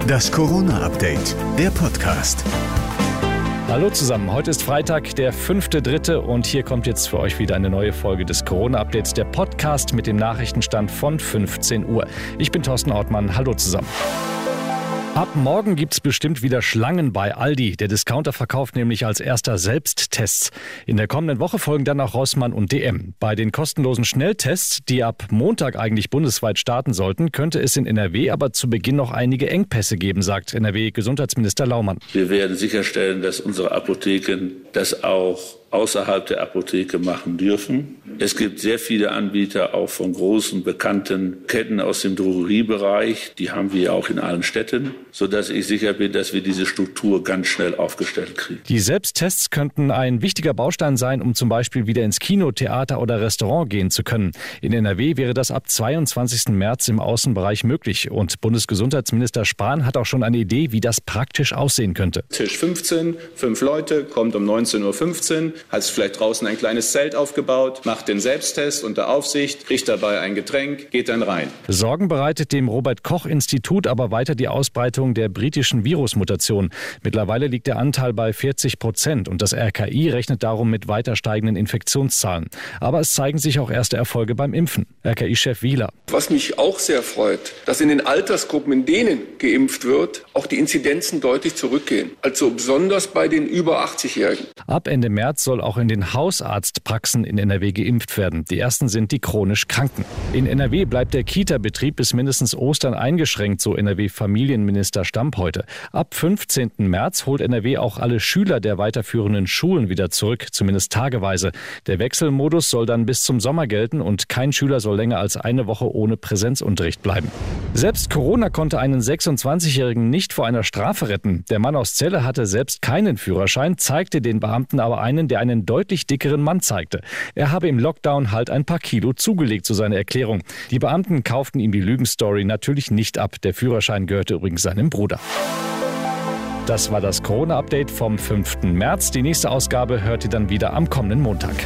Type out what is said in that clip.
Das Corona-Update, der Podcast. Hallo zusammen, heute ist Freitag, der 5.3. und hier kommt jetzt für euch wieder eine neue Folge des Corona-Updates, der Podcast mit dem Nachrichtenstand von 15 Uhr. Ich bin Thorsten Ortmann, hallo zusammen. Ab morgen gibt's bestimmt wieder Schlangen bei Aldi. Der Discounter verkauft nämlich als erster Selbsttests. In der kommenden Woche folgen dann auch Rossmann und DM. Bei den kostenlosen Schnelltests, die ab Montag eigentlich bundesweit starten sollten, könnte es in NRW aber zu Beginn noch einige Engpässe geben, sagt NRW-Gesundheitsminister Laumann. Wir werden sicherstellen, dass unsere Apotheken das auch außerhalb der Apotheke machen dürfen. Es gibt sehr viele Anbieter auch von großen bekannten Ketten aus dem Drogeriebereich. Die haben wir auch in allen Städten, sodass ich sicher bin, dass wir diese Struktur ganz schnell aufgestellt kriegen. Die Selbsttests könnten ein wichtiger Baustein sein, um zum Beispiel wieder ins Kino, Theater oder Restaurant gehen zu können. In NRW wäre das ab 22. März im Außenbereich möglich. Und Bundesgesundheitsminister Spahn hat auch schon eine Idee, wie das praktisch aussehen könnte. Tisch 15, fünf Leute, kommt um 19.15 Uhr, hat vielleicht draußen ein kleines Zelt aufgebaut, macht den Selbsttest unter Aufsicht, kriegt dabei ein Getränk, geht dann rein. Sorgen bereitet dem Robert Koch Institut aber weiter die Ausbreitung der britischen Virusmutation. Mittlerweile liegt der Anteil bei 40 Prozent und das RKI rechnet darum mit weiter steigenden Infektionszahlen. Aber es zeigen sich auch erste Erfolge beim Impfen. RKI-Chef Wieler. Was mich auch sehr freut, dass in den Altersgruppen, in denen geimpft wird, auch die Inzidenzen deutlich zurückgehen. Also besonders bei den über 80-Jährigen. Ab Ende März soll auch in den Hausarztpraxen in NRW geimpft werden. Die ersten sind die chronisch Kranken. In NRW bleibt der Kita-Betrieb bis mindestens Ostern eingeschränkt, so NRW-Familienminister Stamp heute. Ab 15. März holt NRW auch alle Schüler der weiterführenden Schulen wieder zurück, zumindest tageweise. Der Wechselmodus soll dann bis zum Sommer gelten und kein Schüler soll länger als eine Woche ohne Präsenzunterricht bleiben. Selbst Corona konnte einen 26-Jährigen nicht vor einer Strafe retten. Der Mann aus Celle hatte selbst keinen Führerschein, zeigte den Beamten aber einen, der einen deutlich dickeren Mann zeigte. Er habe im Lockdown halt ein paar Kilo zugelegt, so seine Erklärung. Die Beamten kauften ihm die Lügenstory natürlich nicht ab. Der Führerschein gehörte übrigens seinem Bruder. Das war das Corona-Update vom 5. März. Die nächste Ausgabe hört ihr dann wieder am kommenden Montag.